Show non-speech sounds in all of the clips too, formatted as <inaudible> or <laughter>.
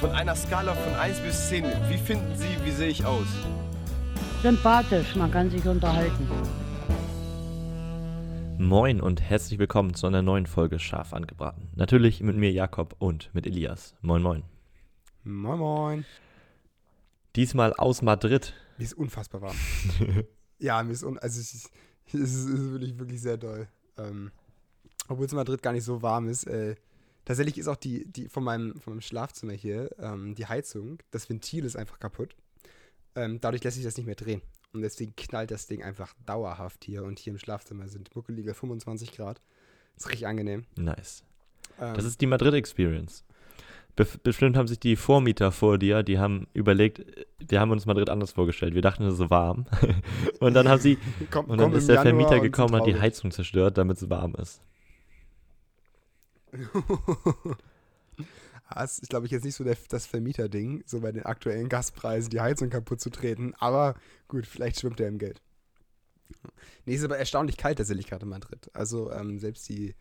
Von einer Skala von 1 bis 10, wie finden Sie, wie sehe ich aus? Sympathisch, man kann sich unterhalten. Moin und herzlich willkommen zu einer neuen Folge Scharf angebraten. Natürlich mit mir Jakob und mit Elias. Moin, moin. Moin, moin. Diesmal aus Madrid. Mir ist unfassbar warm. <laughs> ja, mir ist, un also es ist, es ist, es ist wirklich, wirklich sehr doll. Ähm, obwohl es in Madrid gar nicht so warm ist. Äh, tatsächlich ist auch die, die von, meinem, von meinem Schlafzimmer hier ähm, die Heizung, das Ventil ist einfach kaputt. Ähm, dadurch lässt sich das nicht mehr drehen. Und deswegen knallt das Ding einfach dauerhaft hier. Und hier im Schlafzimmer sind muckelige 25 Grad. Ist richtig angenehm. Nice. Ähm, Das ist die Madrid-Experience. Bestimmt haben sich die Vormieter vor dir, die haben überlegt, wir haben uns Madrid anders vorgestellt. Wir dachten, es ist so warm. <laughs> und dann haben sie, <laughs> komm, und dann ist der Vermieter gekommen und hat die. Heizung zerstört, damit es warm ist. <laughs> Das ist, glaube ich, jetzt nicht so der, das Vermieterding, so bei den aktuellen Gaspreisen die Heizung kaputt zu treten. Aber gut, vielleicht schwimmt er im Geld. Nee, ist aber erstaunlich kalt tatsächlich gerade in Madrid. Also ähm, selbst die,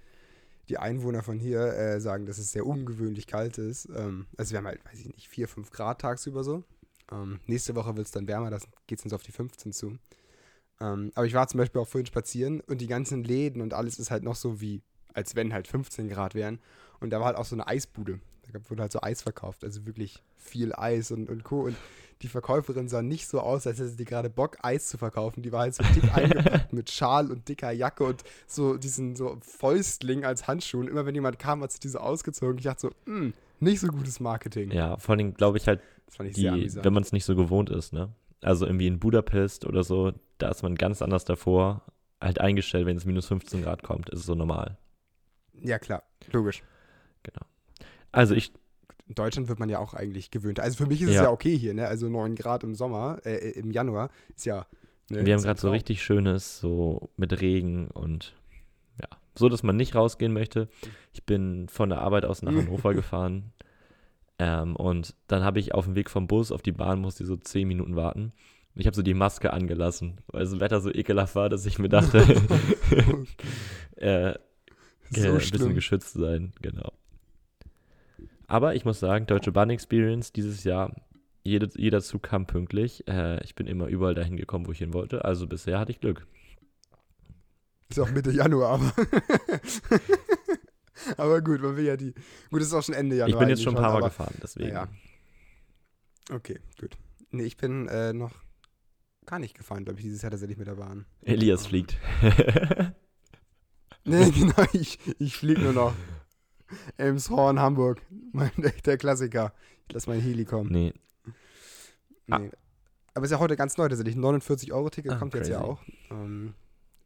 die Einwohner von hier äh, sagen, dass es sehr ungewöhnlich kalt ist. Ähm, also wir haben halt, weiß ich nicht, 4, 5 Grad tagsüber so. Ähm, nächste Woche wird es dann wärmer, da geht es uns auf die 15 zu. Ähm, aber ich war zum Beispiel auch vorhin spazieren und die ganzen Läden und alles ist halt noch so wie, als wenn halt 15 Grad wären. Und da war halt auch so eine Eisbude. Da gab- wurde halt so Eis verkauft, also wirklich viel Eis und, und Co. Und die Verkäuferin sah nicht so aus, als hätte sie gerade Bock, Eis zu verkaufen. Die war halt so dick <laughs> eingepackt mit Schal und dicker Jacke und so diesen so Fäustling als Handschuh. Und immer wenn jemand kam, hat sie diese ausgezogen. Ich dachte so, "Hm, nicht so gutes Marketing. Ja, vor allem glaube ich halt, ich die, wenn man es nicht so gewohnt ist, ne? Also irgendwie in Budapest oder so, da ist man ganz anders davor halt eingestellt, wenn es minus 15 Grad kommt, ist es so normal. Ja, klar, logisch. Also ich, In Deutschland wird man ja auch eigentlich gewöhnt. Also für mich ist es Ja. ja okay hier, ne? Also 9 Grad im Sommer, äh, äh, im Januar ist ja. Ne, wir haben gerade so richtig schönes, so mit Regen und ja, so, dass man nicht rausgehen möchte. Ich bin von der Arbeit aus nach <laughs> Hannover gefahren ähm, und dann habe ich auf dem Weg vom Bus auf die Bahn musste ich so 10 Minuten warten. Und ich habe so die Maske angelassen, weil das Wetter so ekelhaft war, dass ich mir dachte, <laughs> <laughs> äh, So ein bisschen geschützt sein, genau. Aber ich muss sagen, Deutsche Bahn Experience dieses Jahr, jede, jeder Zug kam pünktlich. Äh, ich bin immer überall dahin gekommen, wo ich hin wollte. Also bisher hatte ich Glück. Ist auch Mitte Januar, aber. <laughs> aber gut, man will ja die. Gut, es ist auch schon Ende Januar. ich bin jetzt schon ein paar Mal aber- gefahren, deswegen. Ja. Okay, gut. Nee, ich bin äh, noch gar nicht gefahren, glaube ich, dieses Jahr tatsächlich mit der Bahn. Elias fliegt. <laughs> <laughs> Nee, genau, ich, ich fliege nur noch. Elmshorn, Hamburg. Mein, <laughs> der, der Klassiker. Ich lasse mein Heli kommen. nee, Ah. Nee. Aber ist ja heute ganz neu tatsächlich. 49-Euro-Ticket Ah, kommt jetzt ja crazy. auch. Ähm,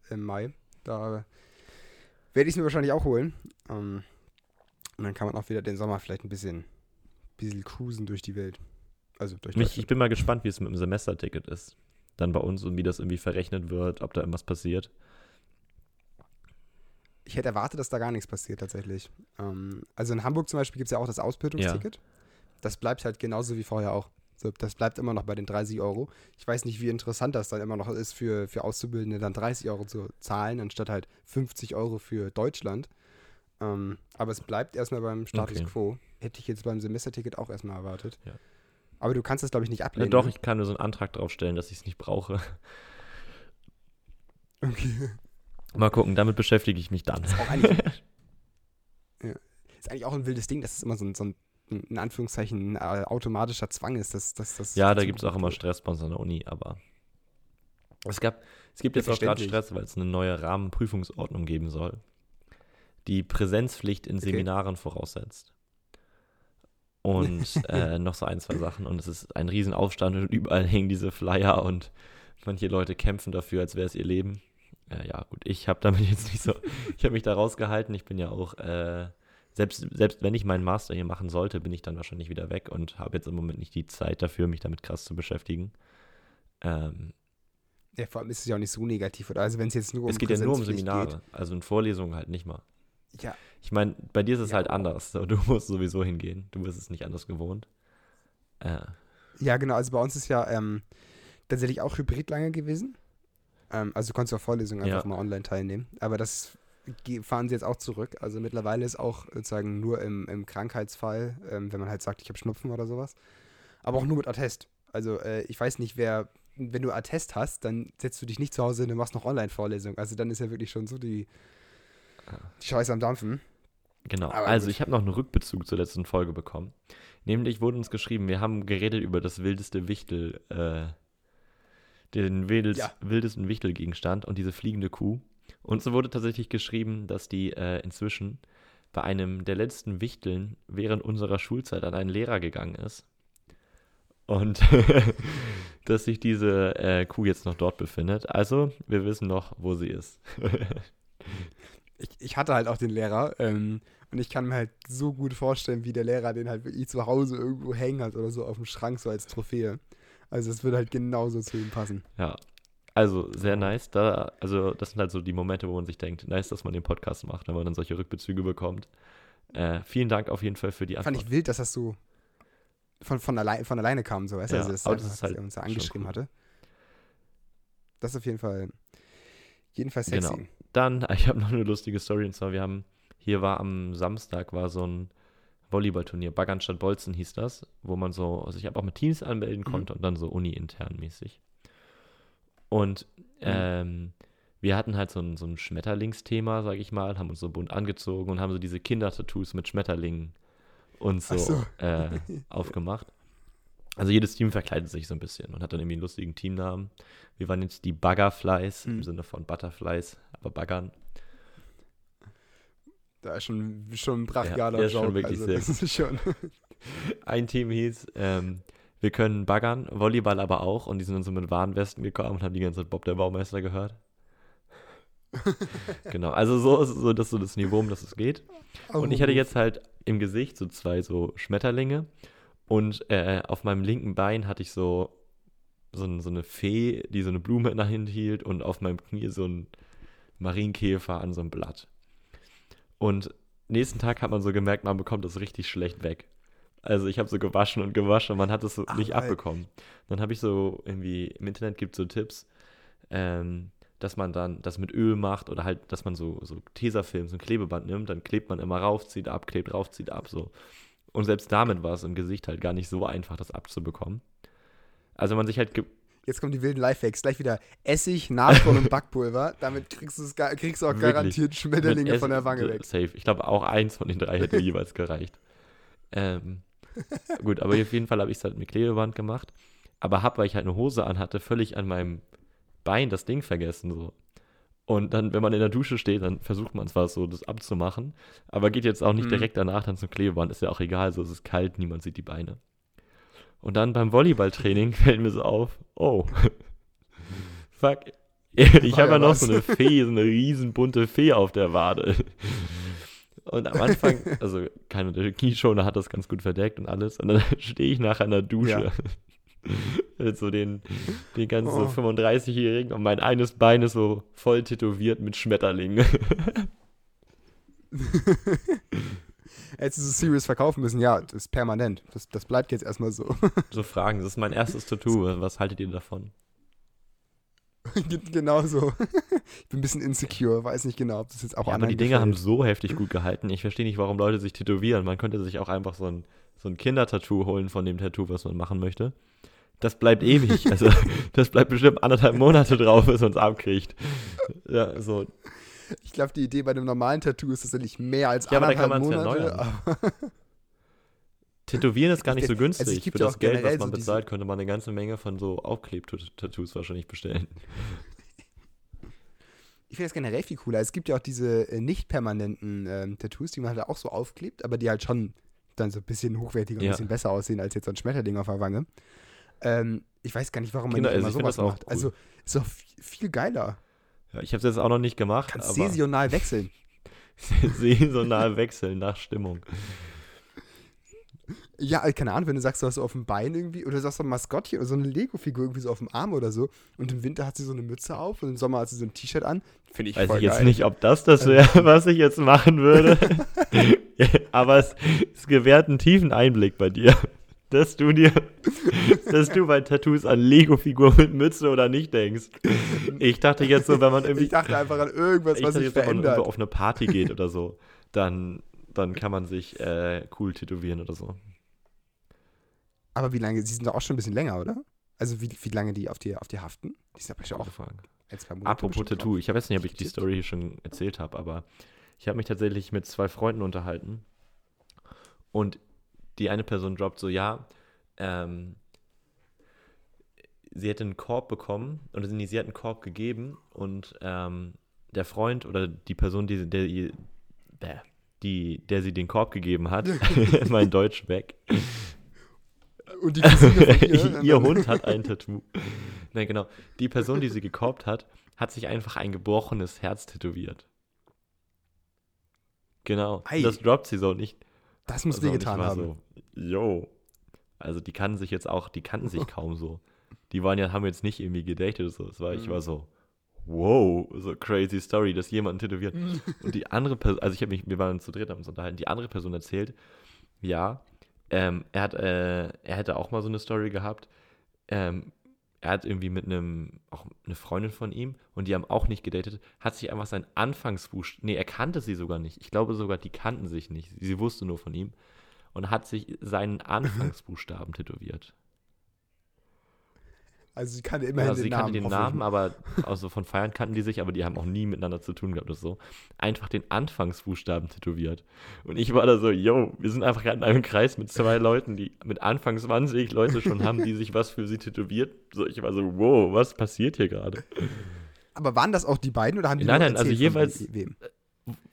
Im Mai. Da werde ich es mir wahrscheinlich auch holen. Ähm, und dann kann man auch wieder den Sommer vielleicht ein bisschen, bisschen cruisen durch die Welt. Also durch mich, ich bin mal gespannt, wie es mit dem Semesterticket ist. Dann bei uns und wie das irgendwie verrechnet wird, ob da irgendwas passiert. Ich hätte erwartet, dass da gar nichts passiert tatsächlich. Ähm, also in Hamburg zum Beispiel gibt es ja auch das Ausbildungsticket. Das bleibt halt genauso wie vorher auch. So, das bleibt immer noch bei den 30 Euro. Ich weiß nicht, wie interessant das dann immer noch ist für, für Auszubildende, dann 30 Euro zu zahlen, anstatt halt 50 Euro für Deutschland. Ähm, aber es bleibt erstmal beim Status Okay. quo. Hätte ich jetzt beim Semesterticket auch erstmal erwartet. Ja. Aber du kannst das, glaube ich, nicht Ja, ablehnen. doch, ne? ich kann nur so einen Antrag draufstellen, dass ich es nicht brauche. Okay. Mal gucken, damit beschäftige ich mich dann. Ist auch eigentlich, <laughs> ja. ist eigentlich auch ein wildes Ding, dass es immer so ein, so ein in Anführungszeichen, äh, automatischer Zwang ist. Dass, dass, dass Ja, da gibt es auch immer. Stress bei uns an der Uni, aber es, gab, es gibt jetzt auch gerade. Stress, weil es eine neue Rahmenprüfungsordnung geben soll, die Präsenzpflicht in Okay. Seminaren voraussetzt. Und <laughs> äh, noch so ein, zwei Sachen. Und es ist ein Riesenaufstand und überall hängen diese Flyer und manche Leute kämpfen dafür, als wäre es ihr Leben. Äh, ja, gut, ich habe damit <laughs> jetzt nicht so, ich habe mich da rausgehalten. Ich bin ja auch, äh, selbst, selbst wenn ich meinen Master hier machen sollte, bin ich dann wahrscheinlich wieder weg und habe jetzt im Moment nicht die Zeit dafür, mich damit krass zu beschäftigen. Ähm, Ja, vor allem ist es ja auch nicht so negativ, oder? Also wenn es jetzt nur um es geht ja nur um Seminare, also in Vorlesungen halt nicht mal. Geht. Ja, Ich meine, bei dir ist es Ja, halt anders. Du musst sowieso hingehen. Du bist es nicht anders gewohnt. Äh, ja, genau. Also bei uns ist ja ähm, tatsächlich auch Hybrid lange gewesen. Ähm, also du konntest auf Vorlesungen einfach Ja. mal online teilnehmen. Aber das fahren sie jetzt auch zurück. Also mittlerweile ist auch sozusagen nur im, im Krankheitsfall, ähm, wenn man halt sagt, ich habe Schnupfen oder sowas. Aber auch nur mit Attest. Also äh, ich weiß nicht, wer, wenn du Attest hast, dann setzt du dich nicht zu Hause hin und machst noch Online-Vorlesung. Also dann ist ja wirklich schon so die, die Scheiße am Dampfen. Genau. Aber also ich habe noch einen Rückbezug zur letzten Folge bekommen. Nämlich wurde uns geschrieben, wir haben geredet über das wildeste Wichtel, äh, den wildest, Ja. wildesten Wichtelgegenstand und diese fliegende Kuh. Und so wurde tatsächlich geschrieben, dass die äh, inzwischen bei einem der letzten Wichteln während unserer Schulzeit an einen Lehrer gegangen ist. Und <laughs> dass sich diese äh, Kuh jetzt noch dort befindet. Also, wir wissen noch, wo sie ist. <laughs> Ich, ich hatte halt auch den Lehrer ähm, und ich kann mir halt so gut vorstellen, wie der Lehrer den halt wirklich zu Hause irgendwo hängen hat oder so auf dem Schrank, so als Trophäe. Also es würde halt genauso zu ihm passen. Ja, also sehr nice. Da, also das sind halt so die Momente, wo man sich denkt, nice, dass man den Podcast macht, wenn man dann solche Rückbezüge bekommt. Äh, vielen Dank auf jeden Fall für die Fand Antwort. ich wild, dass das so von, von, allein, von alleine kam, so, weißt du? Ja, also das einfach, das ist dass halt er uns da angeschrieben cool. hatte. Das ist auf jeden Fall, jedenfalls sexy. Genau. Dann, <laughs> ich habe noch eine lustige Story und zwar, wir haben, hier war am Samstag war so ein Volleyballturnier, Baggern statt Bolzen hieß das, wo man so sich aber auch mit Teams anmelden Mhm. konnte und dann so uni-intern mäßig. Und Mhm. ähm, wir hatten halt so ein, so ein Schmetterlingsthema, sag ich mal, haben uns so bunt angezogen und haben so diese Kindertattoos mit Schmetterlingen uns so, so. Äh, <laughs> aufgemacht. Also jedes Team verkleidet sich so ein bisschen und hat dann irgendwie einen lustigen Teamnamen. Wir waren jetzt die Buggerflies im Mhm. Sinne von Butterflies, aber Baggern. Da ist schon, schon ein brachialer der ist schon wirklich also sehr schon. <laughs> Ein Team hieß, ähm, wir können baggern, Volleyball aber auch. Und die sind dann so mit Warnwesten gekommen und haben die ganze Zeit Bob der Baumeister gehört. <laughs> genau, also so ist so, das, so das Niveau, um das es geht. Und ich hatte jetzt halt im Gesicht so zwei so Schmetterlinge. Und äh, auf meinem linken Bein hatte ich so, so, so eine Fee, die so eine Blume in der Hand hielt. Und auf meinem Knie so ein Marienkäfer an so einem Blatt. Und nächsten Tag hat man so gemerkt, man bekommt das richtig schlecht weg. Also ich habe so gewaschen und gewaschen und man hat es so nicht geil. abbekommen. Dann habe ich so irgendwie, im Internet gibt es so Tipps, ähm, dass man dann das mit Öl macht oder halt, dass man so, so Tesafilm, so ein Klebeband nimmt, dann klebt man immer rauf, zieht ab, klebt rauf, zieht ab, so. Und selbst damit war es im Gesicht halt gar nicht so einfach, das abzubekommen. Also man sich halt, Jetzt kommen die wilden Lifehacks. Gleich wieder Essig, Natron und <laughs> Backpulver. Damit kriegst, du auch Wirklich. garantiert Schmetterlinge von der Wange weg. Safe. Ich glaube, auch eins von den drei hätte <laughs> jeweils gereicht. Ähm, gut, aber auf jeden Fall habe ich es halt mit Klebeband gemacht. Aber habe, weil ich halt eine Hose anhatte, völlig an meinem Bein das Ding vergessen. So. Und dann, wenn man in der Dusche steht, dann versucht man zwar so, das abzumachen, aber geht jetzt auch nicht Mhm. direkt danach dann zum Klebeband. Ist ja auch egal, so es ist kalt, niemand sieht die Beine. Und dann beim Volleyballtraining <laughs> fällt mir so auf, oh, <laughs> fuck, ich habe ja ja noch so eine Fee, so eine riesen bunte Fee auf der Wade. <laughs> Und am Anfang, also keine der Keyschoner hat das ganz gut verdeckt und alles. Und dann stehe ich nachher in der Dusche. Mit so den, den ganzen Oh. so 35-Jährigen und mein eines Bein ist so voll tätowiert mit Schmetterlingen. Hättest du so Serious verkaufen müssen, ja, das ist permanent. Das, das bleibt jetzt erstmal so. <laughs> so Fragen, das ist mein erstes Tattoo. Was haltet ihr davon? genau so. <laughs> ich bin ein bisschen insecure, weiß nicht genau, ob das jetzt auch ja, aber die Dinger haben so heftig gut gehalten. Ich verstehe nicht, warum Leute sich tätowieren. Man könnte sich auch einfach so ein, so ein Kindertattoo holen von dem Tattoo, was man machen möchte. Das bleibt ewig. <laughs> Also, das bleibt bestimmt anderthalb Monate drauf, bis man es abkriegt. Ja, so. Ich glaube, die Idee bei einem normalen Tattoo ist tatsächlich mehr als Ja, aber da kann anderthalb ja Monate. aber- Tätowieren ist gar nicht so Also, es günstig. gibt Für ja das auch Geld, was man so bezahlt, könnte man eine ganze Menge von so Aufklebtattoos wahrscheinlich bestellen. Ich finde das generell viel cooler. Es gibt ja auch diese äh, nicht permanenten ähm, Tattoos, die man halt auch so aufklebt, aber die halt schon dann so ein bisschen hochwertiger und Ja. ein bisschen besser aussehen als jetzt so ein Schmetterling auf der Wange. Ähm, ich weiß gar nicht, warum man Genau, nicht also immer find sowas macht. cool. Also ist doch viel geiler. Ja, ich habe es jetzt auch noch nicht gemacht, Kannst saisonal wechseln. <laughs> saisonal wechseln nach Stimmung. Ja, äh, keine Ahnung, wenn du sagst, du hast so auf dem Bein irgendwie, oder du sagst so ein Maskottchen oder so eine Lego-Figur irgendwie so auf dem Arm oder so und im Winter hat sie so eine Mütze auf und im Sommer hat sie so ein T-Shirt an. Finde ich Weiß voll ich jetzt geil. nicht, ob das das wäre, was ich jetzt machen würde. <laughs> <laughs> aber es, es gewährt einen tiefen Einblick bei dir. Dass du dir, <laughs> dass du bei Tattoos an Lego-Figuren mit Mütze oder nicht denkst. Ich dachte jetzt so, wenn man irgendwie. Ich dachte einfach an irgendwas, ich was sich jetzt, wenn man verändert. irgendwo auf eine Party geht oder so, dann, dann kann man sich äh, cool tätowieren oder so. Aber wie lange? Sie sind doch auch schon ein bisschen länger, oder? Also wie, wie lange die auf dir auf dir haften? Die sind schon auch Gute Frage. ein, zwei Monate Apropos Tattoo, drauf. ich weiß nicht, ob ich die. Story hier schon erzählt habe, aber ich habe mich tatsächlich mit zwei Freunden unterhalten und die eine Person droppt so, ja, ähm, sie hätte einen Korb bekommen oder nee, sie hat einen Korb gegeben und ähm, der Freund oder die Person, die, der, bäh, die, der sie den Korb gegeben hat, <laughs> <laughs> mein Deutsch weg, Und die ihr, <laughs> ihr Hund hat ein Tattoo. Nein, genau. Die Person, die sie gekorbt hat, hat sich einfach ein gebrochenes Herz tätowiert. Genau. Ei. Das droppt sie so nicht. Das muss so, und ich wehgetan haben. So, yo. Also die kannten sich jetzt auch, die kannten sich <laughs> kaum so. Die waren ja, haben jetzt nicht irgendwie gedatet oder so. Es war, ich Mhm. war so, wow, so crazy Story, dass jemand tätowiert. Mhm. <laughs> Und die andere Person, also ich habe mich, wir waren zu dritt haben uns unterhalten, die andere Person erzählt, ja, ähm, er hat, äh, er hätte auch mal so eine Story gehabt. Ähm, er hat irgendwie mit einem, auch eine Freundin von ihm, und die haben auch nicht gedatet, hat sich einfach sein Anfangsbuchstaben, nee, er kannte sie sogar nicht. Ich glaube sogar, die kannten sich nicht. Sie wusste nur von ihm. Und hat sich seinen Anfangsbuchstaben tätowiert. Also sie kannte immerhin also sie den kannte Namen. den. Namen, aber also von Feiern kannten die sich, aber die haben auch nie miteinander zu tun gehabt oder so. Einfach den Anfangsbuchstaben tätowiert. Und ich war da so, yo, wir sind einfach gerade in einem Kreis mit zwei Leuten, die mit Anfang 20 Leute schon haben, die sich was für sie tätowiert. So, ich war so, wow, was passiert hier gerade? Aber waren das auch die beiden oder haben die Nein, nein, also jeweils- we- wem?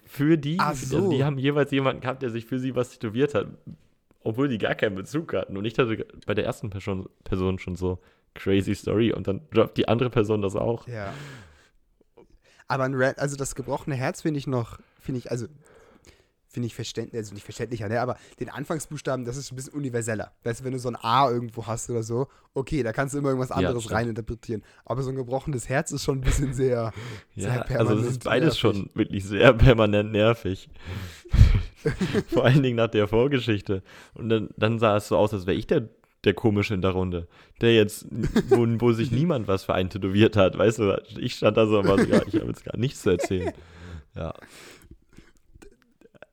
Für die, Ach also so. die haben jeweils jemanden gehabt, der sich für sie was tätowiert hat, obwohl die gar keinen Bezug hatten. Und ich hatte bei der ersten Person, Person schon so crazy Story und dann droppt die andere Person das auch. Ja. Aber ein Red, also das gebrochene Herz finde ich noch, finde ich, also finde ich verständlich, also nicht verständlicher, ne? aber den Anfangsbuchstaben, das ist ein bisschen universeller. Weißt du, wenn du so ein A irgendwo hast oder so, okay, da kannst du immer irgendwas Ja, anderes stimmt. reininterpretieren. Aber so ein gebrochenes Herz ist schon ein bisschen sehr, <laughs> sehr Ja, also permanent das ist beides nervig. schon wirklich sehr permanent nervig. <laughs> Vor allen Dingen nach der Vorgeschichte. Und dann, dann sah es so aus, als wäre ich der, der Komische in der Runde. Der jetzt, wo, wo sich <laughs> niemand was für einen tätowiert hat. Weißt du, ich stand da so und war so, ja, ich habe jetzt gar nichts zu erzählen. Ja,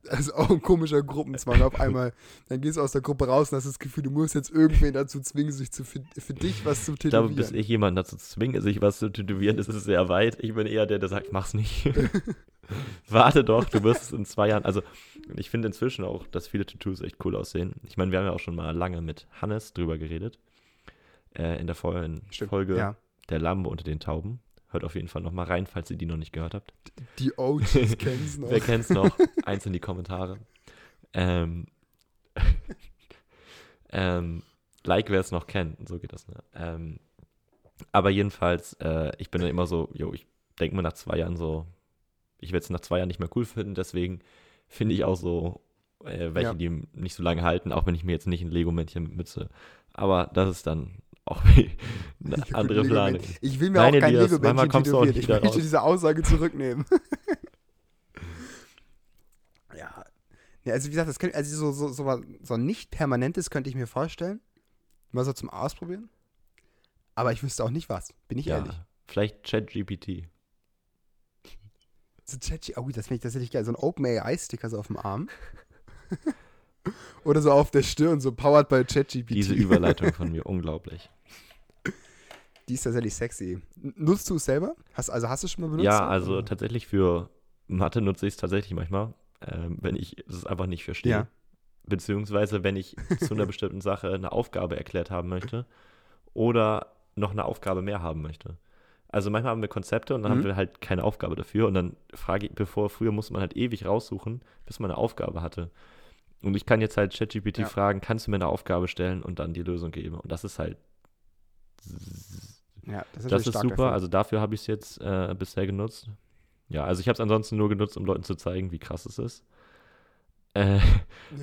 Das ist auch ein komischer Gruppenzwang auf einmal. Dann gehst du aus der Gruppe raus und hast das Gefühl, du musst jetzt irgendwen dazu zwingen, sich zu, für, für dich was zu ich glaube, tätowieren. bis ich jemanden dazu zwinge, sich was zu tätowieren, ist es sehr weit. Ich bin eher der, der sagt, mach's nicht. <laughs> Warte doch, du wirst es in zwei Jahren. Also, ich finde inzwischen auch, dass viele Tattoos echt cool aussehen. Ich meine, wir haben ja auch schon mal lange mit Hannes drüber geredet. Äh, in der vorherigen Folge ja. Der Lambe unter den Tauben. Hört auf jeden Fall nochmal rein, falls ihr die noch nicht gehört habt. Die OGs <laughs> kennen es noch. Wer kennt's noch? Eins in die Kommentare. Ähm, <laughs> ähm, like, wer es noch kennt. So geht das, ne? Ähm, aber jedenfalls, äh, ich bin dann immer so, jo, ich denke mir nach zwei Jahren so, ich werde es nach zwei Jahren nicht mehr cool finden, deswegen finde ich auch so äh, welche, Ja. die nicht so lange halten, auch wenn ich mir jetzt nicht ein Lego-Männchen mit Mütze. Aber das ist dann auch <laughs> eine andere Planung. Ich will mir Nein, auch kein auch tätowiert. Ich möchte raus. diese Aussage zurücknehmen. <laughs> ja. ja. Also wie gesagt, das könnte, also so, so, so, so ein nicht permanentes könnte ich mir vorstellen. Mal so zum Ausprobieren. Aber ich wüsste auch nicht was, bin ich Ja, ehrlich. vielleicht ChatGPT. So Chat, oh, das finde ich tatsächlich geil. So ein OpenAI-Sticker so auf dem Arm. <laughs> Oder so auf der Stirn, so powered by ChatGPT. Diese Überleitung von mir, unglaublich. Die ist tatsächlich sexy. Nutzt du es selber? Hast, also hast du es schon mal benutzt? Ja, also Oder? tatsächlich für Mathe nutze ich es tatsächlich manchmal, ähm, wenn ich es einfach nicht verstehe. Ja. Beziehungsweise, wenn ich zu einer bestimmten Sache eine Aufgabe erklärt haben möchte oder noch eine Aufgabe mehr haben möchte. Also manchmal haben wir Konzepte und dann Mhm. haben wir halt keine Aufgabe dafür und dann frage ich, bevor früher musste man halt ewig raussuchen, bis man eine Aufgabe hatte. Und ich kann jetzt halt ChatGPT Ja. fragen, kannst du mir eine Aufgabe stellen und dann die Lösung geben. Und das ist halt ja, das ist, Das ist super, dafür. also dafür habe ich es jetzt äh, bisher genutzt. Ja, also ich habe es ansonsten nur genutzt, um Leuten zu zeigen, wie krass es ist. Äh,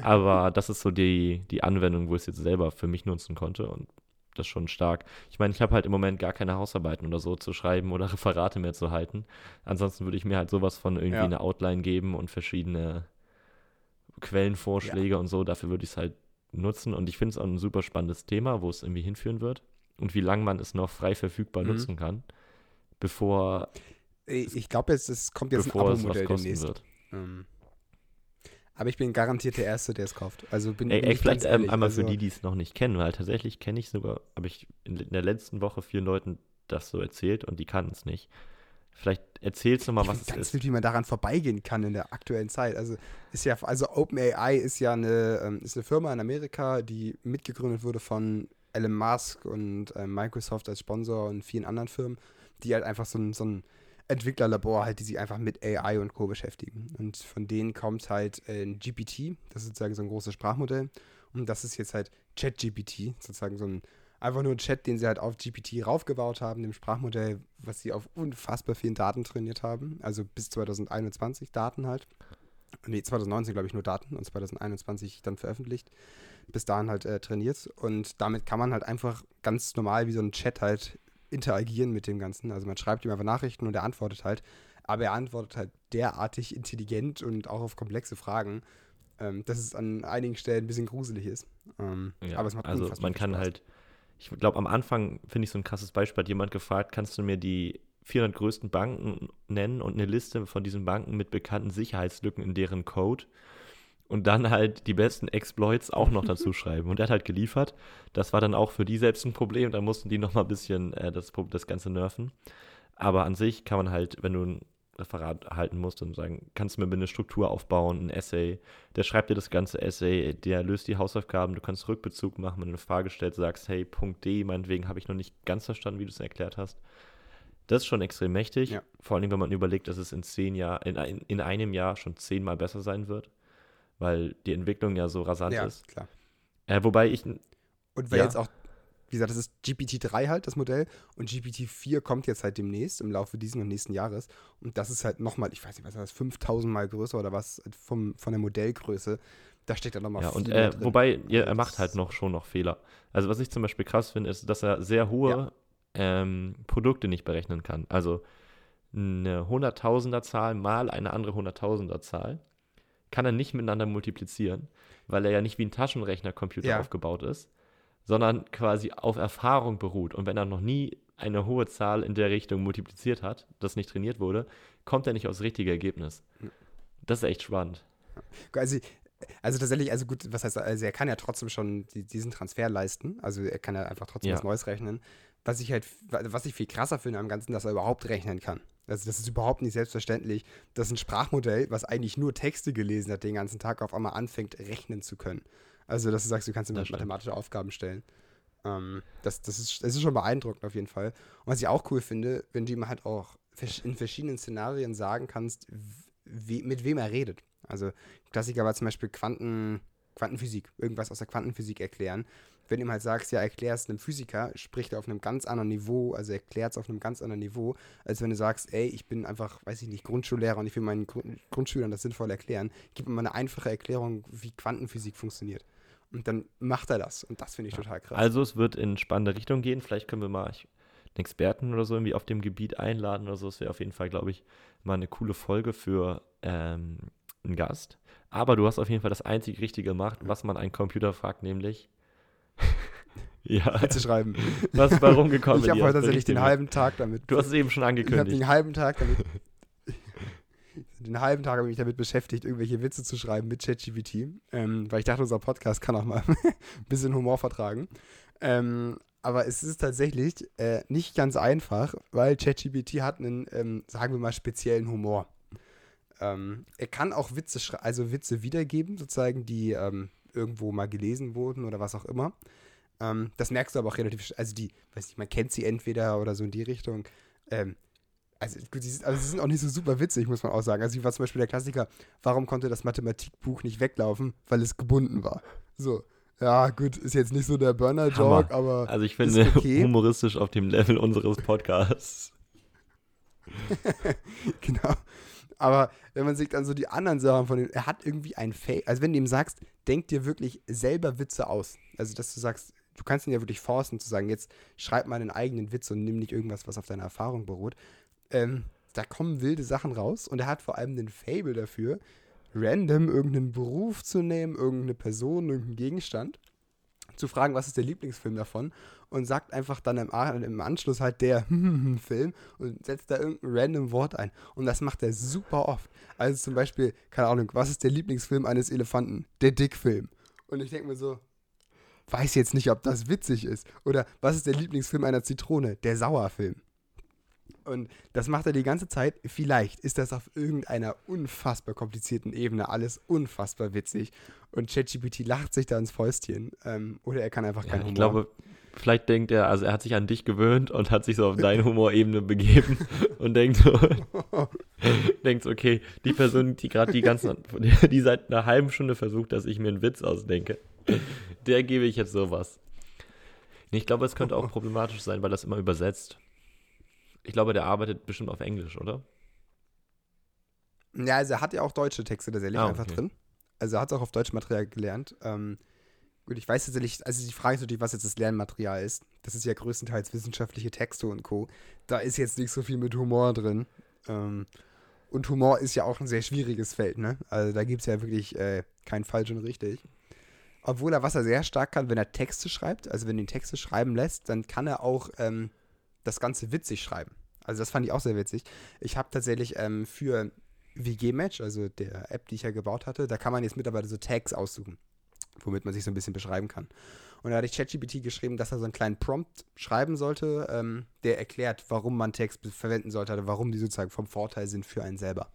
aber das ist so die, die Anwendung, wo ich es jetzt selber für mich nutzen konnte und das schon stark. Ich meine, ich habe halt im Moment gar keine Hausarbeiten oder so zu schreiben oder <laughs> Referate mehr zu halten. Ansonsten würde ich mir halt sowas von irgendwie Ja. eine Outline geben und verschiedene Quellenvorschläge und so. Dafür würde ich es halt nutzen und ich finde es auch ein super spannendes Thema, wo es irgendwie hinführen wird und wie lange man es noch frei verfügbar Mhm. nutzen kann, bevor, Ich, ich glaube, es, es kommt jetzt bevor ein es was Abo-Modell kosten demnächst. wird. Ähm, aber ich bin garantiert der Erste, der es kauft. Also bin, Ey, ey, ich vielleicht ähm, einmal also, für die, die es noch nicht kennen, weil tatsächlich kenne ich sogar, habe ich in, in der letzten Woche vielen Leuten das so erzählt und die kannten es nicht. Vielleicht erzählst du mal, Ich was es ganz ist. wild, wie man daran vorbeigehen kann in der aktuellen Zeit. Also ist ja, also OpenAI ist ja eine, ähm, ist eine Firma in Amerika, die mitgegründet wurde von Elon Musk und ähm, Microsoft als Sponsor und vielen anderen Firmen, die halt einfach so ein, so ein Entwicklerlabor halt, die sich einfach mit AI und Co. beschäftigen. Und von denen kommt halt äh, ein GPT, das ist sozusagen so ein großes Sprachmodell. Und das ist jetzt halt ChatGPT, sozusagen so ein einfach nur ein Chat, den sie halt auf GPT raufgebaut haben, dem Sprachmodell, was sie auf unfassbar vielen Daten trainiert haben. Also bis 2021 Daten halt. Nee, 2019 glaube ich nur Daten und 2021 dann veröffentlicht. Bis dahin halt äh, trainiert. Und damit kann man halt einfach ganz normal wie so ein Chat halt interagieren mit dem Ganzen. Also man schreibt ihm einfach Nachrichten und er antwortet halt. Aber er antwortet halt derartig intelligent und auch auf komplexe Fragen, ähm, dass es an einigen Stellen ein bisschen gruselig ist. Ähm, Ja, aber es macht also man kann Spaß. halt, ich glaube am Anfang finde ich so ein krasses Beispiel, hat jemand gefragt, kannst du mir die 400 größten Banken nennen und eine Liste von diesen Banken mit bekannten Sicherheitslücken in deren Code und dann halt die besten Exploits auch noch dazu <laughs> schreiben. Und er hat halt geliefert. Das war dann auch für die selbst ein Problem. Da mussten die noch mal ein bisschen äh, das, das Ganze nerven. Aber an sich kann man halt, wenn du ein Referat halten musst und sagen, kannst du mir bitte eine Struktur aufbauen, ein Essay. Der schreibt dir das ganze Essay, der löst die Hausaufgaben, du kannst Rückbezug machen, wenn du eine Frage stellst, sagst, hey, Punkt D, meinetwegen habe ich noch nicht ganz verstanden, wie du es erklärt hast. Das ist schon extrem mächtig. Ja. Vor allem, wenn man überlegt, dass es in zehn Jahr, in, in einem Jahr schon zehnmal besser sein wird, weil die Entwicklung ja so rasant ja, ist. klar. Äh, wobei ich, Und weil Ja. jetzt auch, wie gesagt, das ist GPT-3 halt, das Modell. Und GPT-4 kommt jetzt halt demnächst, im Laufe diesen und nächsten Jahres. Und das ist halt nochmal, ich weiß nicht, was ist das, 5000 Mal größer oder was vom, von der Modellgröße. Da steckt dann nochmal ja, und äh, wobei, ja, er Also macht halt noch schon noch Fehler. Also was ich zum Beispiel krass finde, ist, dass er sehr hohe ähm, Produkte nicht berechnen kann. Also eine Hunderttausender Zahl mal eine andere Hunderttausender Zahl kann er nicht miteinander multiplizieren, weil er ja nicht wie ein Taschenrechnercomputer Ja. aufgebaut ist, sondern quasi auf Erfahrung beruht. Und wenn er noch nie eine hohe Zahl in der Richtung multipliziert hat, das nicht trainiert wurde, kommt er nicht aufs richtige Ergebnis. Das ist echt spannend. Also, also tatsächlich, also gut, was heißt, also er kann ja trotzdem schon die, diesen Transfer leisten. Also er kann ja einfach trotzdem Ja. was Neues rechnen. Was ich halt, was ich viel krasser finde am Ganzen, dass er überhaupt rechnen kann. Also das ist überhaupt nicht selbstverständlich, dass ein Sprachmodell, was eigentlich nur Texte gelesen hat den ganzen Tag, auf einmal anfängt, rechnen zu können. Also dass du sagst, du kannst ihm mathematische Aufgaben stellen. Ähm, das, das, ist, das ist schon beeindruckend auf jeden Fall. Und was ich auch cool finde, wenn du ihm halt auch in verschiedenen Szenarien sagen kannst, wie, mit wem er redet. Also Klassiker war zum Beispiel Quanten, Quantenphysik, irgendwas aus der Quantenphysik erklären. Wenn du ihm halt sagst, ja, erklär es einem Physiker, spricht er auf einem ganz anderen Niveau, also erklärt es auf einem ganz anderen Niveau, als wenn du sagst, ey, ich bin einfach, weiß ich nicht, Grundschullehrer und ich will meinen Grund Grundschülern das sinnvoll erklären. Gib mir mal eine einfache Erklärung, wie Quantenphysik funktioniert. Und dann macht er das. Und das finde ich total krass. Also es wird in spannende Richtung gehen. Vielleicht können wir mal einen Experten oder so irgendwie auf dem Gebiet einladen oder so. Das wäre auf jeden Fall, glaube ich, mal eine coole Folge für ähm, einen Gast. Aber du hast auf jeden Fall das einzig Richtige gemacht, was man einen Computer fragt, nämlich ja, zu schreiben. was ist bei rumgekommen? <laughs> ich habe heute tatsächlich den halben Tag damit. Du hast es eben schon ich habe angekündigt. <laughs> den halben Tag damit. den halben Tag habe ich mich damit beschäftigt, irgendwelche Witze zu schreiben mit ChatGPT, ähm, weil ich dachte, unser Podcast kann auch mal <laughs> ein bisschen Humor vertragen. Ähm, aber es ist tatsächlich äh, nicht ganz einfach, weil ChatGPT hat einen, ähm, sagen wir mal, speziellen Humor. Ähm, er kann auch Witze, also Witze wiedergeben, sozusagen, die ähm, irgendwo mal gelesen wurden oder was auch immer. Ähm, das merkst du aber auch relativ, sch- also die, weiß nicht, man kennt sie entweder oder so in die Richtung. Ähm, also, gut, sie sind, also sie sind auch nicht so super witzig, muss man auch sagen. Also, wie war zum Beispiel der Klassiker, warum konnte das Mathematikbuch nicht weglaufen? Weil es gebunden war. So. Ja, gut, ist jetzt nicht so der Burner-Joke, aber Also ich finde okay. <laughs> humoristisch auf dem Level unseres Podcasts. <laughs> genau. Aber wenn man sich dann so die anderen Sachen von dem, er hat irgendwie ein Fake, also wenn du ihm sagst, denk dir wirklich selber Witze aus. Also, dass du sagst, du kannst ihn ja wirklich forcen zu sagen, jetzt schreib mal einen eigenen Witz und nimm nicht irgendwas, was auf deiner Erfahrung beruht. Ähm, da kommen wilde Sachen raus und er hat vor allem den Fable dafür, random irgendeinen Beruf zu nehmen, irgendeine Person, irgendeinen Gegenstand zu fragen, was ist der Lieblingsfilm davon und sagt einfach dann im, im Anschluss halt der <laughs> Film und setzt da irgendein random Wort ein. Und das macht er super oft. Also zum Beispiel, keine Ahnung, was ist der Lieblingsfilm eines Elefanten? Der Dickfilm. Und ich denke mir so, weiß jetzt nicht, ob das witzig ist. Oder was ist der Lieblingsfilm einer Zitrone? Der Sauerfilm. Und das macht er die ganze Zeit. Vielleicht ist das auf irgendeiner unfassbar komplizierten Ebene alles unfassbar witzig. Und ChatGPT lacht sich da ins Fäustchen. Ähm, oder er kann einfach Ja, keinen Humor. ich glaube, vielleicht denkt er, also er hat sich an dich gewöhnt und hat sich so auf deine Humorebene begeben <laughs> und denkt so, <laughs> denkt so, okay, die Person, die gerade die ganzen, die seit einer halben Stunde versucht, dass ich mir einen Witz ausdenke, <laughs> der gebe ich jetzt sowas. Ich glaube, es könnte auch problematisch sein, weil das immer übersetzt. Ich glaube, der arbeitet bestimmt auf Englisch, oder? Ja, also er hat ja auch deutsche Texte tatsächlich Ah, einfach okay. drin. Also er hat auch auf Deutsch Material gelernt. Ähm, gut, ich weiß tatsächlich, also die Frage ist natürlich, was jetzt das Lernmaterial ist. Das ist ja größtenteils wissenschaftliche Texte und Co. Da ist jetzt nicht so viel mit Humor drin. Ähm, und Humor ist ja auch ein sehr schwieriges Feld, ne? Also da gibt es ja wirklich äh, kein falsch und richtig. Obwohl er, was er sehr stark kann, wenn er Texte schreibt, also wenn er Texte schreiben lässt, dann kann er auch ähm, das Ganze witzig schreiben. Also das fand ich auch sehr witzig. Ich habe tatsächlich ähm, für WG-Match, also der App, die ich ja gebaut hatte, da kann man jetzt mittlerweile so Tags aussuchen, womit man sich so ein bisschen beschreiben kann. Und da hatte ich ChatGPT geschrieben, dass er so einen kleinen Prompt schreiben sollte, ähm, der erklärt, warum man Tags verwenden sollte, oder warum die sozusagen vom Vorteil sind für einen selber.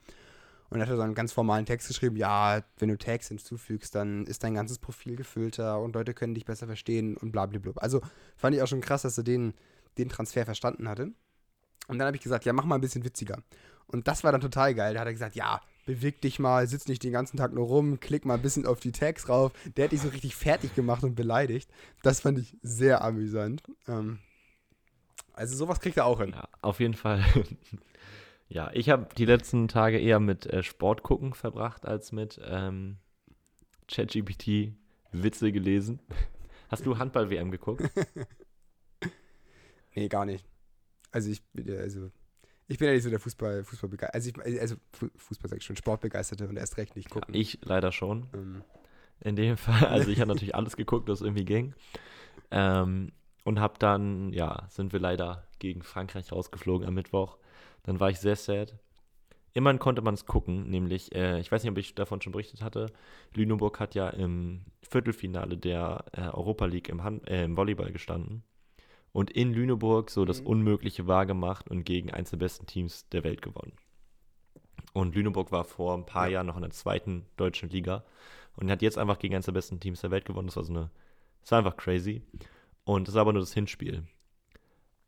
Und er hat so einen ganz formalen Text geschrieben, ja, wenn du Tags hinzufügst, dann ist dein ganzes Profil gefüllter und Leute können dich besser verstehen und blablabla. Also fand ich auch schon krass, dass er den, den Transfer verstanden hatte. Und dann habe ich gesagt, ja, mach mal ein bisschen witziger. Und das war dann total geil. Da hat er gesagt, ja, beweg dich mal, sitz nicht den ganzen Tag nur rum, klick mal ein bisschen auf die Tags rauf. Der hat dich so richtig fertig gemacht und beleidigt. Das fand ich sehr amüsant. Ähm, also sowas kriegt er auch hin. Ja, auf jeden Fall. <laughs> ja, ich habe die letzten Tage eher mit äh, Sport gucken verbracht, als mit ähm, ChatGPT Witze gelesen. <laughs> Hast du Handball-WM geguckt? <laughs> Nee, gar nicht. Also ich bin ja, also ich bin ja nicht so der Fußball, Fußball also ich, also Fu- Fußball sag ich schon, Sportbegeisterte und erst recht nicht gucken. Ich leider schon. ähm, In dem Fall. <laughs> Also ich habe natürlich alles geguckt, was irgendwie ging. Ähm, und habe dann, ja, sind wir leider gegen Frankreich rausgeflogen am Mittwoch. Dann war ich sehr sad. Immerhin konnte man es gucken, nämlich, äh, ich weiß nicht, ob ich davon schon berichtet hatte, Lüneburg hat ja im Viertelfinale der äh, Europa League im, Hand, äh, im Volleyball gestanden. Und in Lüneburg so das Mhm. Unmögliche wahrgemacht und gegen eins der besten Teams der Welt gewonnen. Und Lüneburg war vor ein paar Ja. Jahren noch in der zweiten deutschen Liga und hat jetzt einfach gegen eins der besten Teams der Welt gewonnen. Das war so eine, das war einfach crazy. Und das war aber nur das Hinspiel.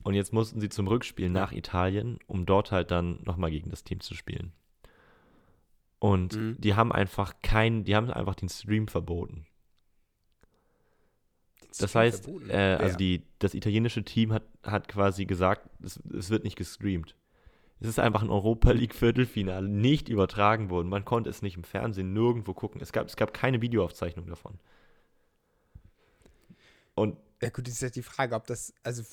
Und jetzt mussten sie zum Rückspiel nach Italien, um dort halt dann nochmal gegen das Team zu spielen. Und Mhm. die haben einfach keinen, die haben einfach den Stream verboten. Das Stream heißt, äh, also die, das italienische Team hat, hat quasi gesagt, es, es wird nicht gestreamt. Es ist einfach ein Europa League Viertelfinale nicht übertragen worden. Man konnte es nicht im Fernsehen nirgendwo gucken. Es gab, es gab keine Videoaufzeichnung davon. Und Ja gut, das ist ja die Frage, ob das, also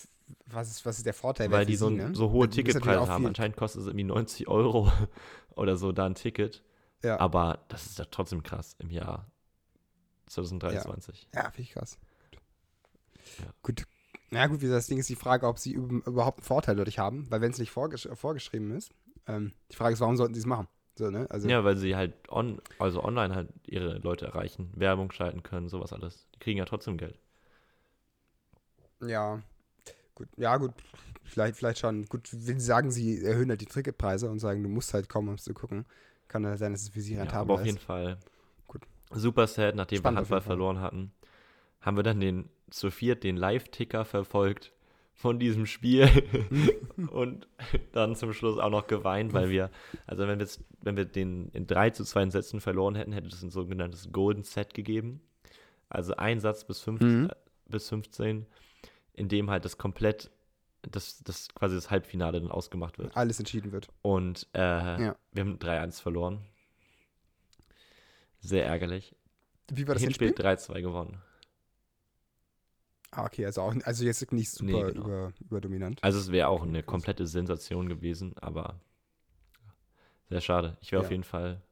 was ist, was ist der Vorteil? weil die so, sie, ne? so hohe Ticketpreise haben. Anscheinend kostet es irgendwie 90 Euro <laughs> oder so da ein Ticket. Ja, Aber das ist ja trotzdem krass im Jahr 2023. ja finde ich krass. Ja. Gut. Na gut, wie gesagt, das Ding ist die Frage, ob sie üb- überhaupt einen Vorteil dadurch haben, weil wenn es nicht vorgesch vorgeschrieben ist, ähm, die Frage ist, warum sollten sie es machen? So, ne? Also, Ja, weil sie halt on, also online halt ihre Leute erreichen, Werbung schalten können, sowas alles. Die kriegen ja trotzdem Geld. Ja, gut, ja, gut, vielleicht, vielleicht schon. Gut, wenn sie sagen, sie erhöhen halt die Ticketpreise und sagen, du musst halt kommen, um es zu gucken, kann halt sein, dass es für sie Ja, rentabel aber auf ist. jeden Fall Gut. super sad, nachdem Spannend wir Handball verloren hatten, haben wir dann den zu viert den Live-Ticker verfolgt von diesem Spiel <laughs> und dann zum Schluss auch noch geweint, weil wir, also wenn wir, wenn wir den in 3 zu 2 Sätzen verloren hätten, hätte es ein sogenanntes Golden Set gegeben. Also ein Satz bis, fünf, Mhm. bis 15, in dem halt das komplett, das, das quasi das Halbfinale dann ausgemacht wird. Alles entschieden wird. Und äh, Ja. wir haben 3-1 verloren. Sehr ärgerlich. Wie war das Hinspiel Hinspiel? 3-2 gewonnen. Ah, okay, also, auch, also jetzt nicht super Nee, genau. über, überdominant. Also es wäre auch eine komplette Sensation gewesen, aber sehr schade. Ich wäre Ja. auf jeden Fall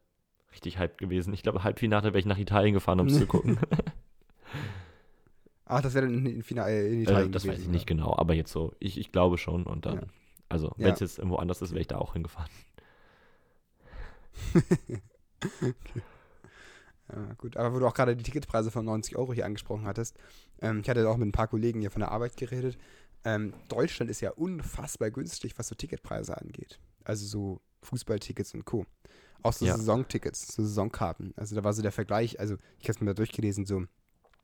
richtig hyped gewesen. Ich glaube, Halbfinale wäre ich nach Italien gefahren, um es zu <laughs> gucken. Ach, das wäre dann in, Final, in Äh, Italien das gewesen, weiß ich oder? nicht genau, aber jetzt so, ich, ich glaube schon und dann, Ja. also Ja. wenn es jetzt irgendwo anders ist, wäre ich da auch hingefahren. <laughs> Ja, gut, aber wo du auch gerade die Ticketpreise von 90 Euro hier angesprochen hattest, ähm, ich hatte auch mit ein paar Kollegen hier von der Arbeit geredet. Ähm, Deutschland ist ja unfassbar günstig, was so Ticketpreise angeht. Also so Fußballtickets und Co. Auch so Ja. Saisontickets, so Saisonkarten. Also da war so der Vergleich, also ich habe es mir da durchgelesen, so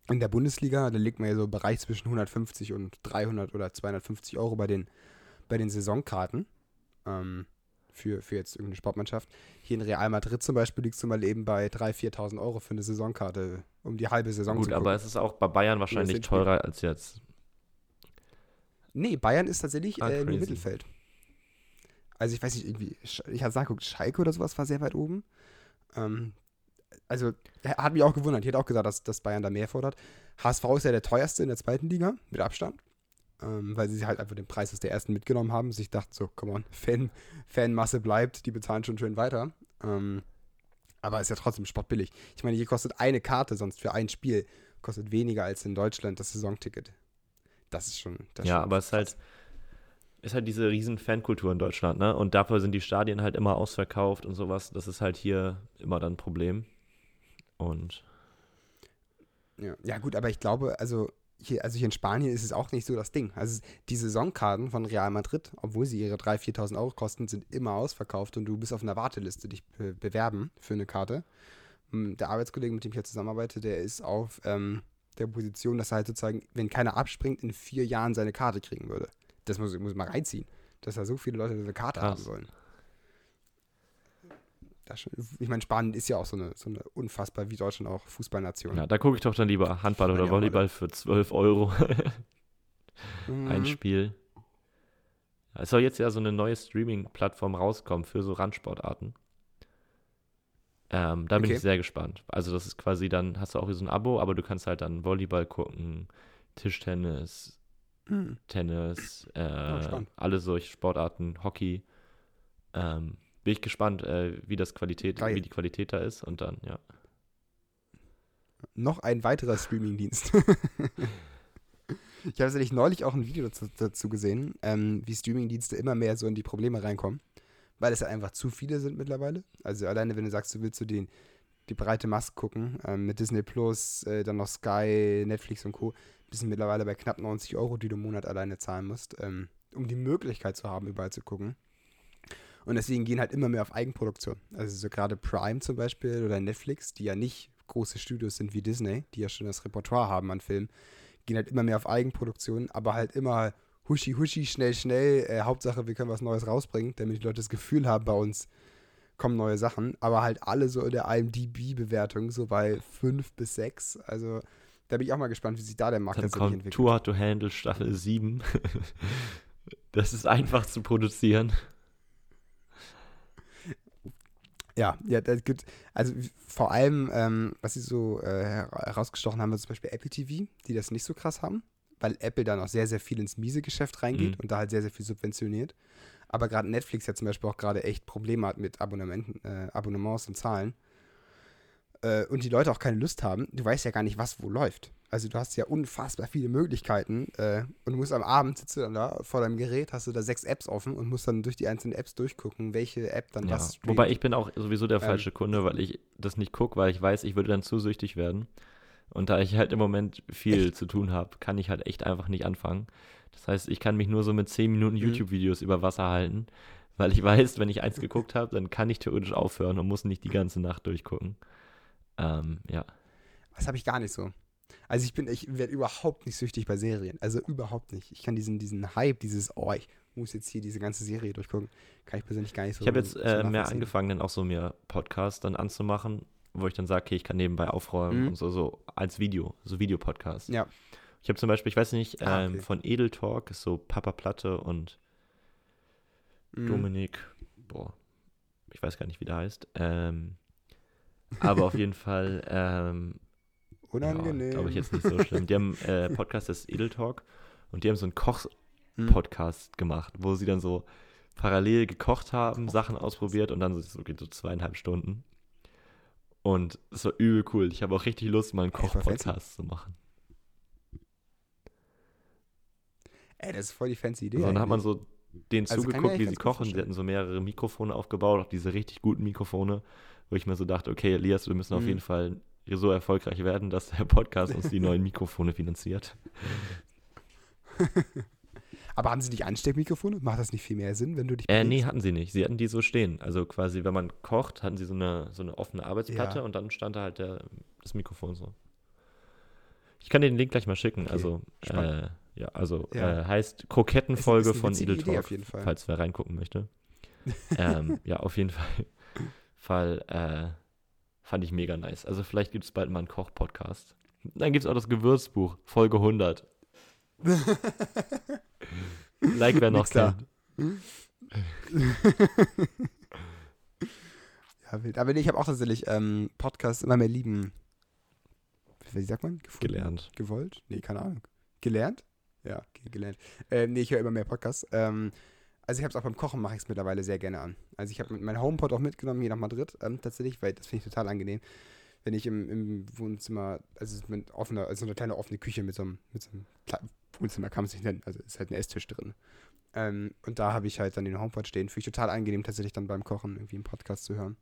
in der Bundesliga, da liegt man ja so im Bereich zwischen 150 und 300 oder 250 Euro bei den, bei den Saisonkarten. Ähm, für, für jetzt irgendeine Sportmannschaft. Hier in Real Madrid zum Beispiel liegst du mal eben bei 3.000, 4.000 Euro für eine Saisonkarte, um die halbe Saison Gut, zu gucken. aber es ist auch bei Bayern wahrscheinlich teurer als jetzt. nee, Bayern ist tatsächlich Ah, äh, crazy. Mittelfeld. Also ich weiß nicht, irgendwie, ich habe nachgeguckt, Schalke oder sowas war sehr weit oben. Ähm, also hat mich auch gewundert. Ich hätte auch gesagt, dass, dass Bayern da mehr fordert. HSV ist ja der teuerste in der zweiten Liga, mit Abstand. Ähm, weil sie halt einfach den Preis aus der ersten mitgenommen haben. Sich dachten so, come on, <laughs> Fan, Fanmasse bleibt, die bezahlen schon schön weiter. Ähm, aber ist ja trotzdem spottbillig. Ich meine, hier kostet eine Karte sonst für ein Spiel, kostet weniger als in Deutschland das Saisonticket. Das ist schon. Das Ja, schon aber es ist halt, ist halt diese riesen Fankultur in Deutschland, ne? Und dafür sind die Stadien halt immer ausverkauft und sowas. Das ist halt hier immer dann ein Problem. Und Ja, ja gut, aber ich glaube, also hier, also hier in Spanien ist es auch nicht so das Ding. Also die Saisonkarten von Real Madrid, obwohl sie ihre 3.000, 4.000 Euro kosten, sind immer ausverkauft und du bist auf einer Warteliste dich be bewerben für eine Karte. Hm, Der Arbeitskollege, mit dem ich hier zusammenarbeite, der ist auf ähm, der Position, dass er halt sozusagen, wenn keiner abspringt, in vier Jahren seine Karte kriegen würde. Das muss, muss mal reinziehen, dass da so viele Leute diese Karte Krass. haben wollen. Schon, ich meine, Spanien ist ja auch so eine, so eine unfassbar wie Deutschland auch Fußballnation. ja, da gucke ich doch dann lieber Handball oder Ja, Volleyball für 12 Euro <laughs> ein Mhm. Spiel. Ja, Es soll jetzt ja so eine neue Streaming-Plattform rauskommen für so Randsportarten. Ähm, da bin Okay. ich sehr gespannt. Also das ist quasi dann, hast du auch so ein Abo, aber du kannst halt dann Volleyball gucken, Tischtennis, Mhm. Tennis, äh, spannend. alle solche Sportarten, Hockey. Ähm, bin ich gespannt, äh, wie das Qualität, Geil. wie die Qualität da ist und dann, ja. noch ein weiterer Streamingdienst. <laughs> ich habe tatsächlich neulich auch ein Video dazu, dazu gesehen, ähm, wie Streamingdienste immer mehr so in die Probleme reinkommen, weil es ja einfach zu viele sind mittlerweile. Also alleine, wenn du sagst, du willst du den, die breite Maske gucken, ähm, mit Disney Plus, äh, dann noch Sky, Netflix und Co., bist du mittlerweile bei knapp 90 Euro, die du im Monat alleine zahlen musst, ähm, um die Möglichkeit zu haben, überall zu gucken. Und deswegen gehen halt immer mehr auf Eigenproduktion. Also so gerade Prime zum Beispiel oder Netflix, die ja nicht große Studios sind wie Disney, die ja schon das Repertoire haben an Filmen, gehen halt immer mehr auf Eigenproduktion, aber halt immer huschi huschi, schnell, schnell. Äh, Hauptsache, wir können was Neues rausbringen, damit die Leute das Gefühl haben, bei uns kommen neue Sachen. Aber halt alle so in der IMDb-Bewertung, so bei 5 bis 6. Also da bin ich auch mal gespannt, wie sich da der Markt Dann kommt entwickelt. Tour to Handle Staffel 7. <laughs> das ist einfach zu produzieren. Ja, ja, das gibt, also vor allem, ähm, was sie so äh, her- herausgestochen haben, war zum Beispiel Apple TV, die das nicht so krass haben, weil Apple da noch sehr, sehr viel ins miese Geschäft reingeht Mhm. und da halt sehr, sehr viel subventioniert. Aber gerade Netflix ja zum Beispiel auch gerade echt Probleme hat mit Abonnementen, äh, Abonnements und Zahlen. Äh, und die Leute auch keine Lust haben, du weißt ja gar nicht, was wo läuft. Also du hast ja unfassbar viele Möglichkeiten äh, und du musst am Abend sitzt du dann da vor deinem Gerät, hast du da sechs Apps offen und musst dann durch die einzelnen Apps durchgucken, welche App dann Ja. was streamt. Wobei ich bin auch sowieso der Ähm. falsche Kunde, weil ich das nicht gucke, weil ich weiß, ich würde dann zu süchtig werden. Und da ich halt im Moment viel zu tun habe, kann ich halt echt einfach nicht anfangen. Das heißt, ich kann mich nur so mit 10 Minuten Mhm. YouTube-Videos über Wasser halten, weil ich <laughs> weiß, wenn ich eins geguckt habe, dann kann ich theoretisch aufhören und muss nicht die ganze Nacht durchgucken. Ähm, ja. Das habe ich gar nicht so. Also ich bin, ich werde überhaupt nicht süchtig bei Serien. Also überhaupt nicht. Ich kann diesen, diesen Hype, dieses, oh, ich muss jetzt hier diese ganze Serie durchgucken, kann ich persönlich gar nicht so. Ich habe jetzt äh, mehr angefangen, dann auch so mir Podcasts dann anzumachen, wo ich dann sage, okay, ich kann nebenbei aufräumen Mhm. und so, so als Video, so Videopodcasts. Ja. Ich habe zum Beispiel, ich weiß nicht, Ah, ähm, okay. von Edel Talk ist so Papa Platte und Mhm. Dominik, boah, ich weiß gar nicht, wie der heißt. Ähm, aber auf jeden <laughs> Fall, ähm, Unangenehm. ja, glaube ich jetzt nicht so schlimm. Die haben äh, Podcast, das ist Edel Talk und die haben so einen Mhm. Koch-Podcast gemacht, wo sie dann so parallel gekocht haben, Sachen ausprobiert und dann so, geht so zweieinhalb Stunden. Und es war übel cool. Ich habe auch richtig Lust, mal einen. Koch-Podcast zu machen. Ey, das ist voll die fancy Idee. So, dann hat man so denen Also zugeguckt, wie sie kochen. Sie hatten so mehrere Mikrofone aufgebaut, auch diese richtig guten Mikrofone, wo ich mir so dachte, okay, Elias, wir müssen auf Mhm. jeden Fall so erfolgreich werden, dass der Podcast uns die <laughs> neuen Mikrofone finanziert. <laughs> Aber haben sie nicht Ansteckmikrofone? Macht das nicht viel mehr Sinn, wenn du dich Äh, nee, hatten sie nicht. Sie hatten die so stehen. Also quasi, wenn man kocht, hatten sie so eine, so eine offene Arbeitsplatte Ja. und dann stand da halt der, das Mikrofon so. Ich kann dir den Link gleich mal schicken. Okay, also, äh, ja, also Ja. Äh, heißt Krokettenfolge von Idee Talk, falls wer reingucken möchte. <laughs> ähm, ja, auf jeden Fall. Fall äh, fand ich mega nice. Also vielleicht gibt es bald mal einen Koch-Podcast. Dann gibt es auch das Gewürzbuch, Folge 100. <laughs> like wer noch Nix da. kennt. <laughs> Ja, wild. Aber nee, ich habe auch tatsächlich ähm, Podcasts immer mehr lieben. Wie sagt man? Gefunden? Gelernt. Gewollt? Nee, keine Ahnung. Gelernt? Ja, gelernt. Ähm, nee, ich höre immer mehr Podcasts. Ähm, also ich habe es auch beim Kochen mache ich es mittlerweile sehr gerne an. Also ich habe mein HomePod auch mitgenommen hier nach Madrid ähm, tatsächlich, weil das finde ich total angenehm. Wenn ich im, im Wohnzimmer, also es ist mit offener, also so eine kleine offene Küche mit so einem, mit so einem Wohnzimmer kann man es nicht nennen, also ist halt ein Esstisch drin. Ähm, und da habe ich halt dann den HomePod stehen. Finde ich total angenehm, tatsächlich dann beim Kochen irgendwie einen Podcast zu hören.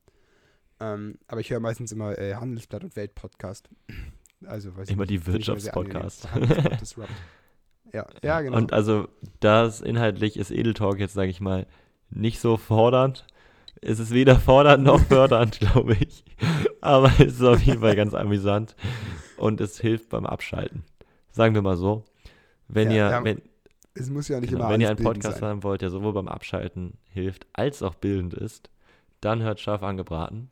Ähm, aber ich höre meistens immer äh, Handelsblatt und Welt-Podcast. Also, weiß ich Immer die ich sehr Wirtschaftspodcasts. Ja, ja, genau. Und also das inhaltlich ist Edel Talk jetzt, sage ich mal, nicht so fordernd. Es ist weder fordernd noch <laughs> fördernd, glaube ich. Aber es ist auf jeden Fall ganz amüsant und es hilft beim Abschalten. Sagen wir mal so. Wenn Ja, ihr, ja, wenn, es muss ja nicht genau, immer wenn ihr einen Podcast sein. haben wollt, der sowohl beim Abschalten hilft, als auch bildend ist, dann hört scharf angebraten.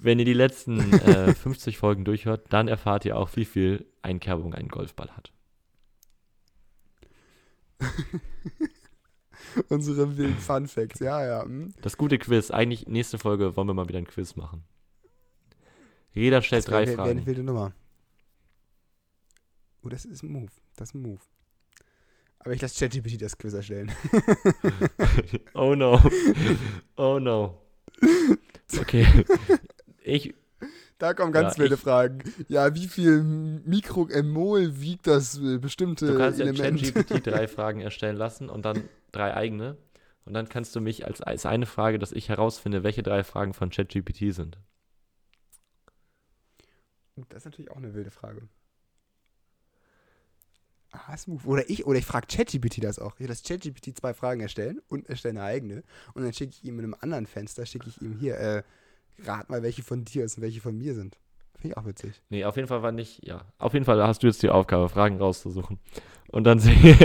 Wenn ihr die letzten äh, <laughs> 50 Folgen durchhört, dann erfahrt ihr auch, wie viel Einkerbung ein Golfball hat. <laughs> Unsere wilden Fun Facts, ja, ja. hm. Das gute Quiz. Eigentlich nächste Folge wollen wir mal wieder ein Quiz machen. Jeder stellt Das drei eine Fragen. wilde Nummer. Oh, das ist ein Move. Das ist ein Move. Aber ich lasse ChatGPT das Quiz erstellen. <laughs> oh no. Oh no. <laughs> Okay. Ich, Da kommen ganz Ja, wilde Fragen. Ja, wie viel Mikromol wiegt das äh, bestimmte du kannst ja Element? ChatGPT <laughs> drei Fragen erstellen lassen und dann drei eigene. Und dann kannst du mich als, als eine Frage, dass ich herausfinde, welche drei Fragen von ChatGPT sind. Das ist natürlich auch eine wilde Frage. Ah, smooth. Oder ich, oder ich frage ChatGPT das auch. Ich lasse ChatGPT zwei Fragen erstellen und erstelle eine eigene. Und dann schicke ich ihm in einem anderen Fenster, schicke ich ihm hier, äh, rat mal, welche von dir ist und welche von mir sind. Finde ich auch witzig. Nee, auf jeden Fall war nicht, ja. Auf jeden Fall hast du jetzt die Aufgabe, Fragen rauszusuchen. Und dann sehen <laughs>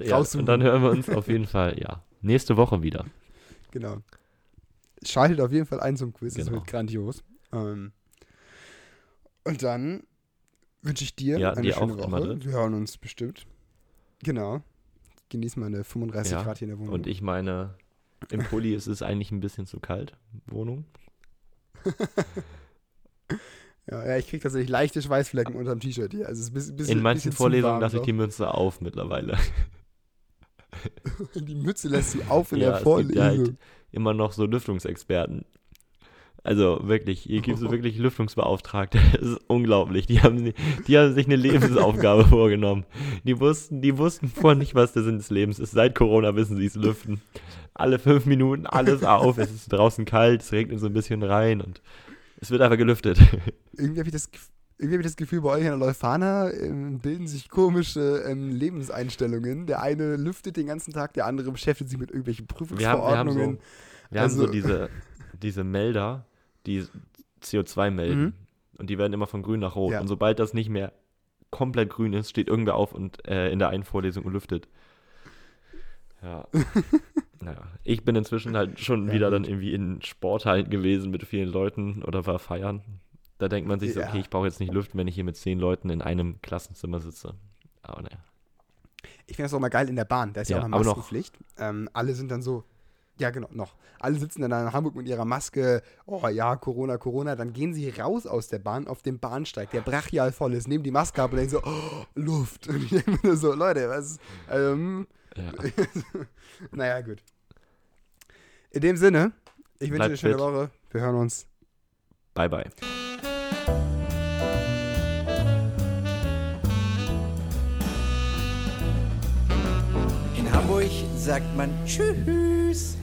ja. Und dann hören wir uns auf jeden Fall, ja, nächste Woche wieder. Genau. Schaltet auf jeden Fall ein zum Quiz. Genau. wird grandios. Ähm, und dann wünsche ich dir Ja, eine dir schöne Woche. Madrid. Wir hören uns bestimmt. Genau. Genieß meine 35 Ja, Grad hier in der Wohnung. Und ich meine, im Pulli ist es eigentlich ein bisschen zu kalt, Wohnung. Ja, ja, ich krieg tatsächlich leichte Schweißflecken unter dem T-Shirt hier. Also es ist ein bisschen, In manchen bisschen Vorlesungen lasse ich die Mütze auf mittlerweile. <laughs> die Mütze lässt du auf in Ja, der es gibt Vorlesung. halt immer noch so Lüftungsexperten. Also wirklich, hier gibt es wirklich Lüftungsbeauftragte. <laughs> Das ist unglaublich. Die haben, die haben sich eine Lebensaufgabe <laughs> vorgenommen. Die wussten, die wussten vorher nicht, was der Sinn des Lebens ist. Seit Corona wissen sie es lüften. Alle fünf Minuten alles auf. Es ist draußen kalt, es regnet so ein bisschen rein und es wird einfach gelüftet. <laughs> Irgendwie habe ich, das irgendwie hab ich das Gefühl, bei euch in der Leuphana ähm, bilden sich komische ähm, Lebenseinstellungen. Der eine lüftet den ganzen Tag, der andere beschäftigt sich mit irgendwelchen Wir haben, wir haben Prüfungsverordnungen. so, wir haben so Also- diese, diese Melder, die CO2 melden. Mhm. Und die werden immer von grün nach rot. Ja. Und sobald das nicht mehr komplett grün ist, steht irgendwer auf und äh, in der einen Vorlesung und lüftet. Ja. <laughs> naja. Ich bin inzwischen halt schon Ja, wieder gut. dann irgendwie in Sporthallen gewesen mit vielen Leuten oder war feiern. Da denkt man sich so, Ja. okay, ich brauche jetzt nicht lüften, wenn ich hier mit zehn Leuten in einem Klassenzimmer sitze. Aber naja. Ich finde das auch mal geil in der Bahn. Da ist ja, Ja, auch eine Maskenpflicht. Ähm, alle sind dann so, ja, genau, noch. Alle sitzen dann in Hamburg mit ihrer Maske. Oh ja, Corona, Corona. Dann gehen sie raus aus der Bahn auf dem Bahnsteig, der brachial voll ist, nehmen die Maske ab und denken so, oh, Luft. <laughs> Und ich denke mir so, Leute, was? Ähm, ja. <laughs> naja, gut. In dem Sinne, ich wünsche dir eine schöne fit. Woche. Wir hören uns. Bye, bye. In Hamburg sagt man Tschüss.